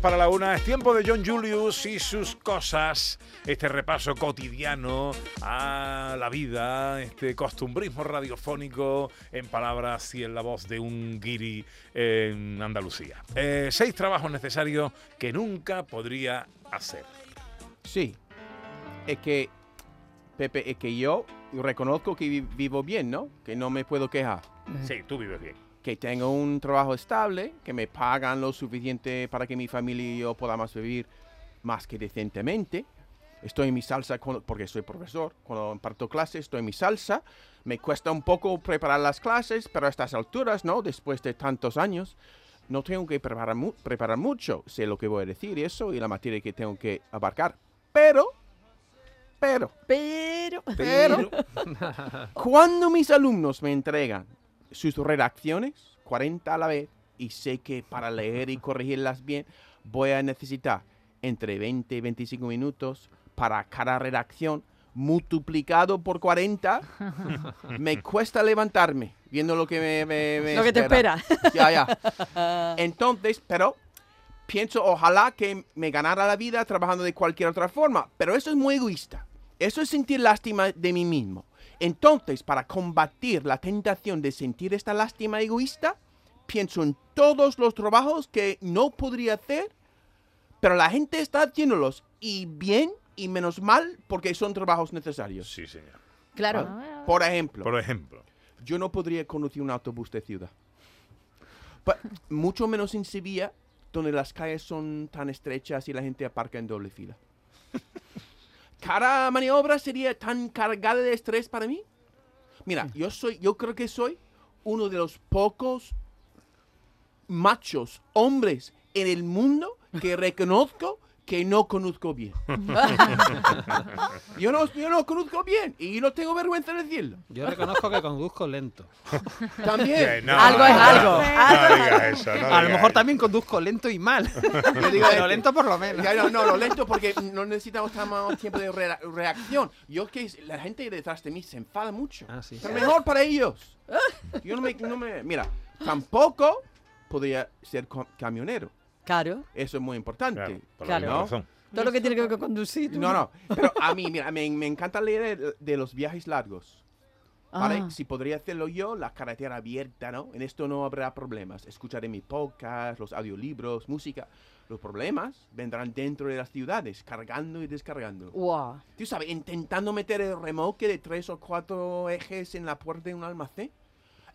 Para la una. Es tiempo de John Julius y sus cosas. Este repaso cotidiano a la vida, este costumbrismo radiofónico en palabras y en la voz de un guiri en Andalucía. Eh, seis trabajos necesarios que nunca podría hacer. Sí. Es que, Pepe, es que yo reconozco que vi- vivo bien, ¿no? Que no me puedo quejar. Sí, tú vives bien. Que tengo un trabajo estable, que me pagan lo suficiente para que mi familia y yo podamos vivir más que decentemente. Estoy en mi salsa cuando- porque soy profesor. Cuando imparto clases estoy en mi salsa. Me cuesta un poco preparar las clases, pero a estas alturas, ¿no? Después de tantos años, no tengo que preparar, mu- preparar mucho. Sé lo que voy a decir y eso y la materia que tengo que abarcar. Pero, pero, Pero. pero, cuando mis alumnos me entregan sus redacciones, 40 a la vez, y sé que para leer y corregirlas bien voy a necesitar entre 20 y 25 minutos para cada redacción, multiplicado por 40, me cuesta levantarme viendo lo que me, me- me Lo que te espera. Ya, ya. Entonces, pero pienso, ojalá que me ganara la vida trabajando de cualquier otra forma, pero eso es muy egoísta. Eso es sentir lástima de mí mismo. Entonces, para combatir la tentación de sentir esta lástima egoísta, pienso en todos los trabajos que no podría hacer, pero la gente está haciéndolos y bien y menos mal porque son trabajos necesarios. Sí, señor. Claro. Por ejemplo, Por ejemplo. yo no podría conducir un autobús de ciudad. Pa- mucho menos en Sevilla, donde las calles son tan estrechas y la gente aparca en doble fila. Cada maniobra sería tan cargada de estrés para mí. Mira, yo soy, yo creo que soy uno de los pocos machos, hombres en el mundo que reconozco que no conozco bien. yo, no, yo no conozco bien y no tengo vergüenza de decirlo. Yo reconozco que conduzco lento. También. No, Algo es algo. Eso. no A lo mejor eso. también conduzco lento y mal. Yo digo, Pero este, lento por lo menos. ya, no, no, lo lento porque no necesitamos tan más tiempo de rea- reacción. Yo que la gente detrás de mí se enfada mucho. Ah, sí. Pero mejor para ellos. Yo no me, no me- mira, tampoco podría ser camionero. Claro. Eso es muy importante. Claro, por la Claro. misma razón. Todo lo que tiene que ver con conducir. tú. No, no, pero a mí, mira, me, me encanta leer de, de los viajes largos. ¿Vale? Ah. Si podría hacerlo yo, la carretera abierta, ¿no? En esto no habrá problemas. Escucharé mi podcast, los audiolibros, música. Los problemas vendrán dentro de las ciudades, cargando y descargando. Guau. Tú sabes, intentando meter el remolque de tres o cuatro ejes en la puerta de un almacén.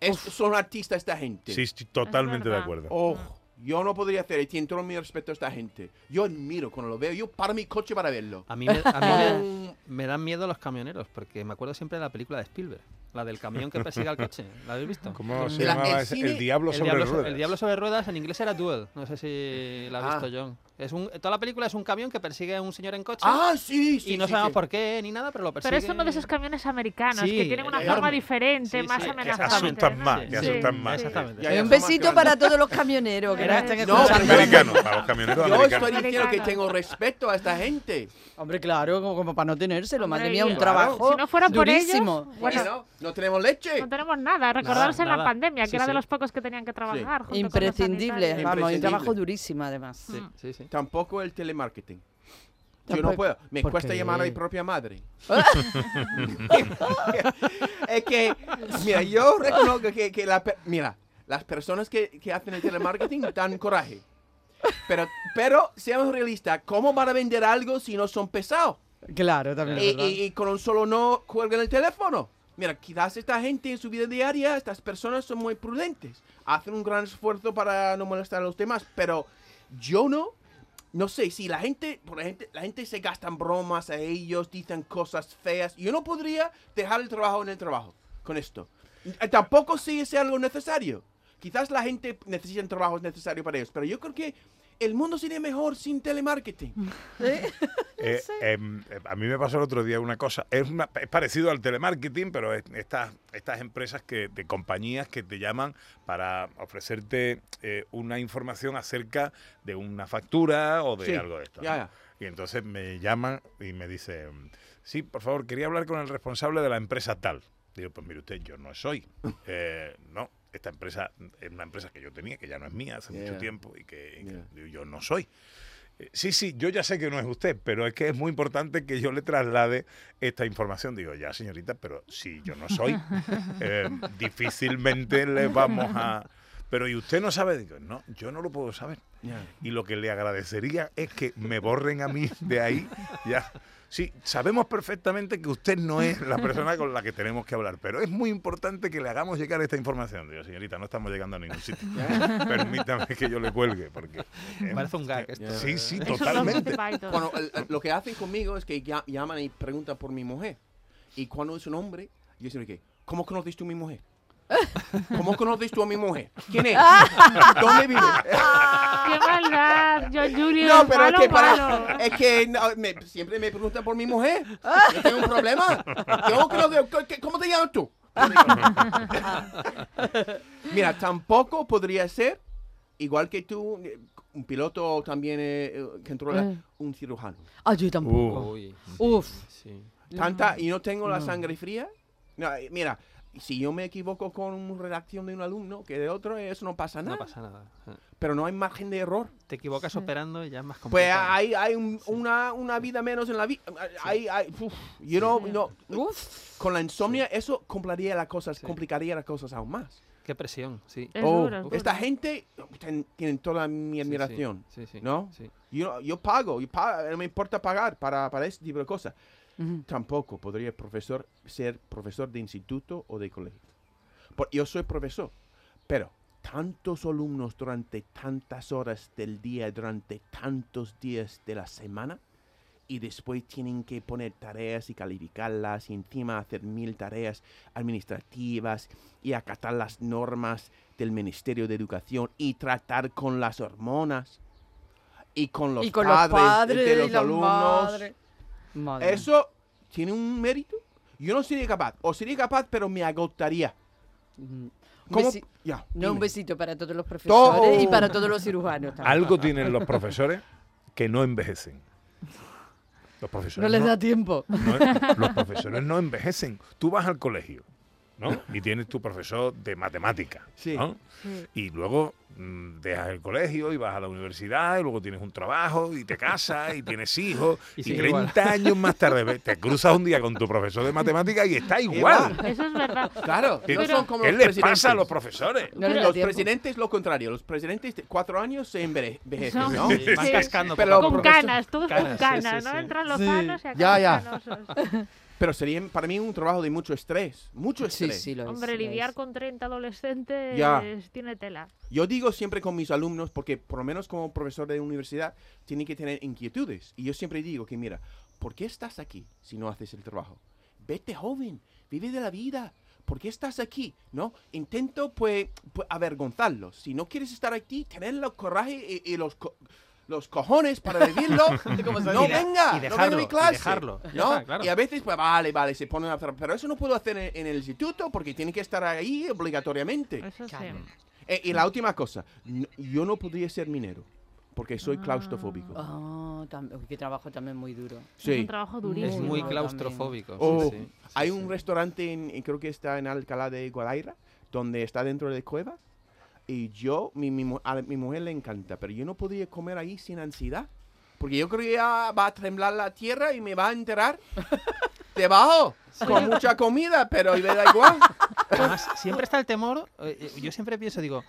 Es- son artistas esta gente. Sí, estoy totalmente de verdad. acuerdo. Oh, yo no podría hacer y tiene todo mi respeto a esta gente. Yo admiro cuando lo veo. Yo paro mi coche para verlo. A mí, me, a mí me- me dan miedo los camioneros, porque me acuerdo siempre de la película de Spielberg, la del camión que persigue al coche. ¿La habéis visto? ¿Cómo se El- llamaba el ese? cine- El Diablo El sobre diablo, ruedas. el diablo sobre ruedas en inglés era Duel. No sé si la ha Ah. visto John. Es un, toda la película es un camión que persigue a un señor en coche. Ah, sí, sí. y no sí, sabemos sí. por qué ni nada, pero lo persigue. Pero es uno de esos camiones americanos Sí, que tienen una enorme. forma diferente, Sí, más sí, que amenazante. asustan ¿no? más, que Sí, asustan más. sí. Exactamente. Un besito para todos los camioneros que nos están No, pero escuchando. Americanos, para los camioneros Yo americanos. estoy diciendo que tengo respeto a esta gente. Hombre, claro, como, como para no tenérselo. Madre mía, un y- trabajo Si no fuera por ellos, durísimo. bueno, Bueno, no tenemos leche. no tenemos nada. Recordaros en la pandemia, que era de los pocos que tenían que trabajar. junto con los Imprescindible, sanitarios. vamos, un Imprescindible. trabajo durísimo además. Sí, sí, sí. Tampoco el telemarketing. Yo no puedo. Me ¿Por cuesta qué? llamar a mi propia madre. es que, mira, yo reconozco que, que la, mira, las personas que, que hacen el telemarketing dan coraje. Pero, pero seamos realistas, ¿cómo van a vender algo si no son pesados? Claro, también. Y, y- y con un solo no cuelgan el teléfono. Mira, quizás esta gente en su vida diaria, estas personas son muy prudentes. Hacen un gran esfuerzo para no molestar a los demás. Pero yo no. No sé, si la gente, la gente se gastan bromas a ellos, dicen cosas feas. Yo no podría dejar el trabajo en el trabajo con esto. Eh, Tampoco si es algo necesario. Quizás la gente necesita trabajos necesarios para ellos, pero yo creo que el mundo sería mejor sin telemarketing. Eh, em, eh, a mí me pasó el otro día una cosa, es, una- es parecido al telemarketing, pero es estas, estas empresas que, de compañías que te llaman para ofrecerte eh, una información acerca de una factura o de Sí, algo de esto. ya, ¿no? ya. Y entonces me llaman y me dicen, sí, por favor, quería hablar con el responsable de la empresa tal. Digo, pues mire usted, yo no soy. Eh, no, esta empresa es una empresa que yo tenía, que ya no es mía hace mucho tiempo y que, y Yeah. yo no soy. Eh, Sí, sí, yo ya sé que no es usted, pero es que es muy importante que yo le traslade esta información. Digo, ya, señorita, pero si yo no soy, eh, difícilmente le vamos a... Pero ¿y usted no sabe? Digo, no, yo no lo puedo saber. Y lo que le agradecería es que me borren a mí de ahí. Ya. Sí, sabemos perfectamente que usted no es la persona con la que tenemos que hablar, pero es muy importante que le hagamos llegar esta información. Digo, señorita, no estamos llegando a ningún sitio. Permítame que yo le cuelgue, porque... eh, Parece un gag esto. Sí, sí, totalmente. Bueno, el- el- lo que hacen conmigo es que ya- llaman y preguntan por mi mujer. Y cuando es un hombre, yo siempre que, ¿cómo conoces tú a mi mujer? ¿Cómo conoces tú a mi mujer? ¿Quién es? ¿Dónde vive? ¡Qué maldad! John Julius, No, pero es que, para, es que no, me- siempre me preguntan por mi mujer. Yo tengo un problema. ¿Cómo, que te- qué- cómo te llamas tú? Mira, tampoco podría ser, igual que tú, un piloto también eh, que controla, Eh. un cirujano. Ah, yo tampoco. Uy, Uf. sí. Tanta, y no tengo la sangre fría. No, mira, si yo me equivoco con una redacción de un alumno que de otro, eso no pasa nada. No pasa nada. Pero no hay margen de error. Te equivocas operando y ya es más Pues complicado. hay, hay un- una, una vida menos en la vida. Hay, hay, uf, you know, no, Uf. con la insomnia, eso complicaría las cosas, Sí. complicaría las cosas aún más. Qué presión, sí. Es Oh, duro. esta gente ten- tienen toda mi Sí, sí, admiración. Sí, sí. ¿no? Sí. Yo, yo pago, yo pago, no me importa pagar para, para ese tipo de cosas. Ujú. Tampoco podría profesor ser profesor de instituto o de colegio. Por- yo soy profesor, pero tantos alumnos durante tantas horas del día, durante tantos días de la semana, y después tienen que poner tareas y calificarlas, y encima hacer mil tareas administrativas y acatar las normas del Ministerio de Educación y tratar con las hormonas y con los y con padres, los padres de los y alumnos. Madre. Eso tiene un mérito. Yo no sería capaz, o sería capaz, pero me agotaría. Mm. Un ¿Cómo? besi- Ya, No, un besito para todos los profesores y Todo. para todos los cirujanos. también. Algo tienen los profesores que no envejecen. Los profesores No les da tiempo. no- los profesores no envejecen. Tú vas al colegio, ¿no? Y tienes tu profesor de matemática, Sí. ¿no? Sí. Y luego mm, dejas el colegio y vas a la universidad y luego tienes un trabajo y te casas y tienes hijos Y y, sigue 30 años más tarde te cruzas un día con tu profesor de matemática y está igual. Eso es verdad. Claro, ¿Qué- no son como ¿Qué los les presidentes. pasa a los profesores? No los tiempo. presidentes lo contrario. Los presidentes de cuatro años se enveje- envejecen, ¿no? Sí, van Sí. cascando. Pero- Con canas, todos con Canas, sí, canas, sí, ¿no? sí. Entran los Sí. sanos y Ya, acaban ya. canosos. Pero sería para mí un trabajo de mucho estrés. Mucho Sí, estrés. sí, lo es, Hombre, lo lidiar es. con 30 adolescentes Ya. tiene tela. Yo digo siempre con mis alumnos, porque por lo menos como profesor de universidad, tienen que tener inquietudes. Y yo siempre digo que, mira, ¿por qué estás aquí si no haces el trabajo? Vete joven, vive de la vida. ¿Por qué estás aquí? ¿No? Intento, pues, pues, avergonzarlos. Si no quieres estar aquí, tener el coraje y, y los, co- los cojones para vivirlo. no Y de- venga, y dejarlo, no venga a mi y clase. dejarlo. Ya ¿no? está, claro. Y a veces, pues, vale, vale, se ponen a hacer. Pero eso no puedo hacer en, en el instituto porque tiene que estar ahí obligatoriamente. Eso sí. Eh, y la última cosa, yo no podría ser minero porque soy Ah. claustrofóbico. Ah, tam- uy, qué trabajo también muy duro. Es un Sí. Es muy claustrofóbico. Oh, sí, sí. hay Sí, un sí. restaurante, en, creo que está en Alcalá de Guadaira, donde está dentro de cueva. Y yo, mi, mi, a mi mujer le encanta, pero yo no podría comer ahí sin ansiedad. Porque yo creo que ya va a temblar la tierra y me va a enterar debajo con mucha comida, pero me da igual. Además, siempre está el temor. eh, eh, yo siempre pienso, digo,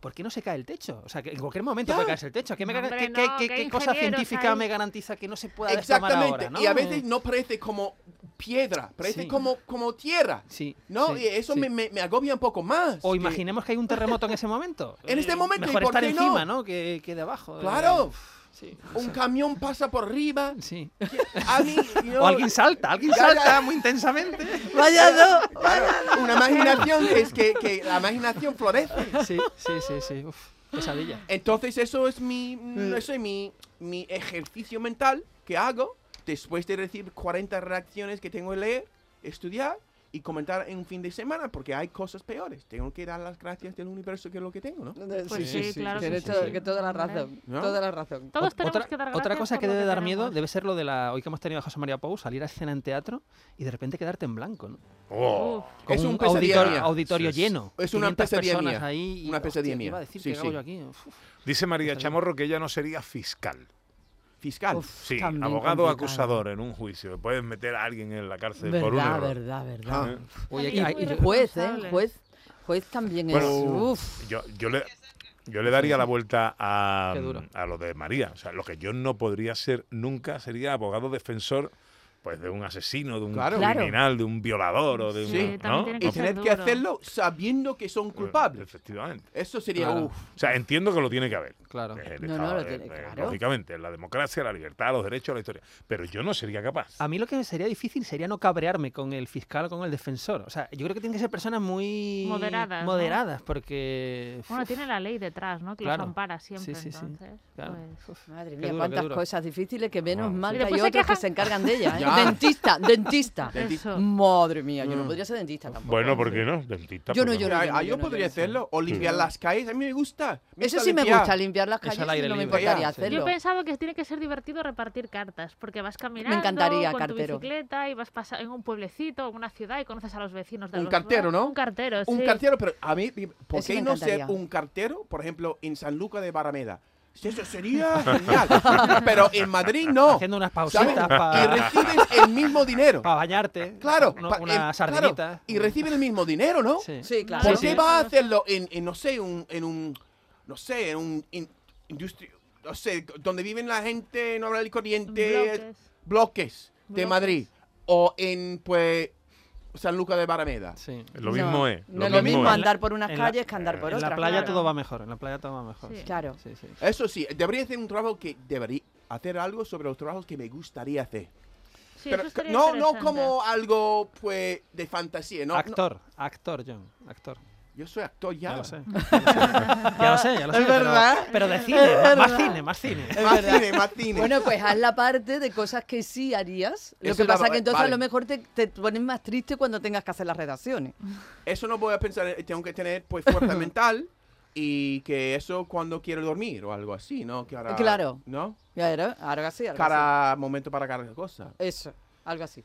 ¿por qué no se cae el techo? O sea, que en cualquier momento Ya. puede caerse el techo. ¿Qué, me, Hombre, qué- no, qué- qué- que qué cosa científica hay. me garantiza que no se pueda Exactamente. ahora? ¿no? Y a veces no parece como piedra, parece Sí. como, como tierra. Sí. No, sí, y eso sí. me, me- me agobia un poco más. O que- imaginemos que hay un terremoto en ese momento. En este Eh, momento, ¿y Mejor por estar qué no? encima, ¿no? Que, que debajo. eh, Claro. Sí. Un camión pasa por arriba. Sí. A mí, yo- O alguien salta, alguien Ya, ya. salta muy intensamente. Vaya. Claro, una imaginación que es que, que la imaginación florece. Sí, sí, sí, sí. uf. Pesadilla. Entonces eso es mi, mm, eso es mi, mi ejercicio mental que hago después de recibir 40 reacciones que tengo que leer, estudiar y comentar en un fin de semana porque hay cosas peores. Tengo que dar las gracias del universo que es lo que tengo, ¿no? Pues sí, claro Tienes sí. to- que toda la razón. ¿No? Toda la razón. Todos tenemos otra, que dar otra cosa que debe dar miedo debe ser lo de la. Hoy que hemos tenido a José María Pou, salir a escena en teatro y de repente quedarte en blanco, ¿no? Oh. Con Es un un auditorio, auditorio Sí, sí. lleno. Es una 500 pesadilla mía. ahí y, Una hostia, pesadilla ¿qué mía. iba a decir? Sí, ¿Qué hago sí. yo aquí? Uf. Dice María. Chamorro que ella no sería fiscal. Fiscal. Uf, Sí, abogado complicado. acusador en un juicio. Puedes meter a alguien en la cárcel por un Verdad, error. verdad, verdad. ¿Eh? Oye, hay- muy y-. Juez, ¿eh? Juez, juez también Bueno, es. Uf. Yo, yo le, yo le daría la vuelta a, a lo de María. O sea, lo que yo no podría ser nunca sería abogado defensor pues de un asesino, de un Claro. Criminal, de un violador o de un... Sí, también ¿no? y tener que hacerlo sabiendo que son culpables. Efectivamente. Eso sería, Claro. uff. O sea, entiendo que lo tiene que haber. Claro. El No, lo eh, tiene, eh, claro. Lógicamente, la democracia, la libertad, los derechos, la historia. Pero yo no sería capaz. A mí lo que sería difícil sería no cabrearme con el fiscal o con el defensor. O sea, yo creo que tienen que ser personas muy Moderadas, ¿no? moderadas porque Bueno, uf, tiene la ley detrás, ¿no? Que Claro. los ampara siempre, Sí, sí, sí. entonces. claro. pues, Uf. Madre mía, cuántas cosas difíciles que menos mal que hay otros que se encargan de ellas. ¿eh? Ya. Dentista, dentista. Eso. Madre mía, yo no Mm. podría ser dentista tampoco. Bueno, ¿por qué no? Dentista. Yo no, pues yo no. Ah, yo ah, yo no, podría no hacerlo. O limpiar las calles. A mí me gusta. Me Eso gusta sí me limpiar. gusta, limpiar las al calles aire no me libre. importaría Ya, sí. hacerlo. Yo pensaba que tiene que ser divertido repartir cartas, porque vas caminando encantaría, con cartero. tu bicicleta y vas pasa en un pueblecito, en una ciudad y conoces a los vecinos de Un los cartero, ¿no? Un cartero, sí. Un cartero, pero a mí, ¿por Eso qué me no ser encantaría. un cartero, por ejemplo, en San Luca de Barameda? Eso sería genial. pero en Madrid no. Haciendo unas pausitas Y para recibes el mismo dinero. bañarte. Claro, uno- pa- una claro, sardinita. y reciben el mismo dinero, ¿no? Sí. Sí, claro. ¿Por Sí, qué sí. va a hacerlo en, en, no sé, un, en un, no sé, en un in- industria, no sé, donde viven la gente normal y corriente, Bloques. bloques de Bloques. Madrid, o en, pues, San Luca de Barameda? Sí. Lo No, mismo es. No es lo mismo es. andar por unas En la- calles que andar por en otras. la playa claro. todo va mejor. En la playa todo va mejor. Sí. Claro. Sí, sí. Eso sí, debería hacer un trabajo que debería hacer algo sobre los trabajos que me gustaría hacer. Sí, Pero no, no como algo, pues, de fantasía, no. no. actor, actor, John. Actor. Yo soy actor ya. Ya lo sé. Ya lo sé, ya lo sé. Es pero- verdad. Pero, de cine, más, cine, más cine. Más cine, más cine. Bueno, pues haz la parte de cosas que sí harías. Lo Eso que es la- pasa que entonces vale. a lo mejor te, te pones más triste cuando tengas que hacer las redacciones. Eso no voy a pensar, eh, tengo que tener pues fuerza mental y que eso cuando quiero dormir o algo así, ¿no? Que ahora- Claro. ¿No? Ya era, algo así, algo Cada momento para cada cosa. Eso, algo así.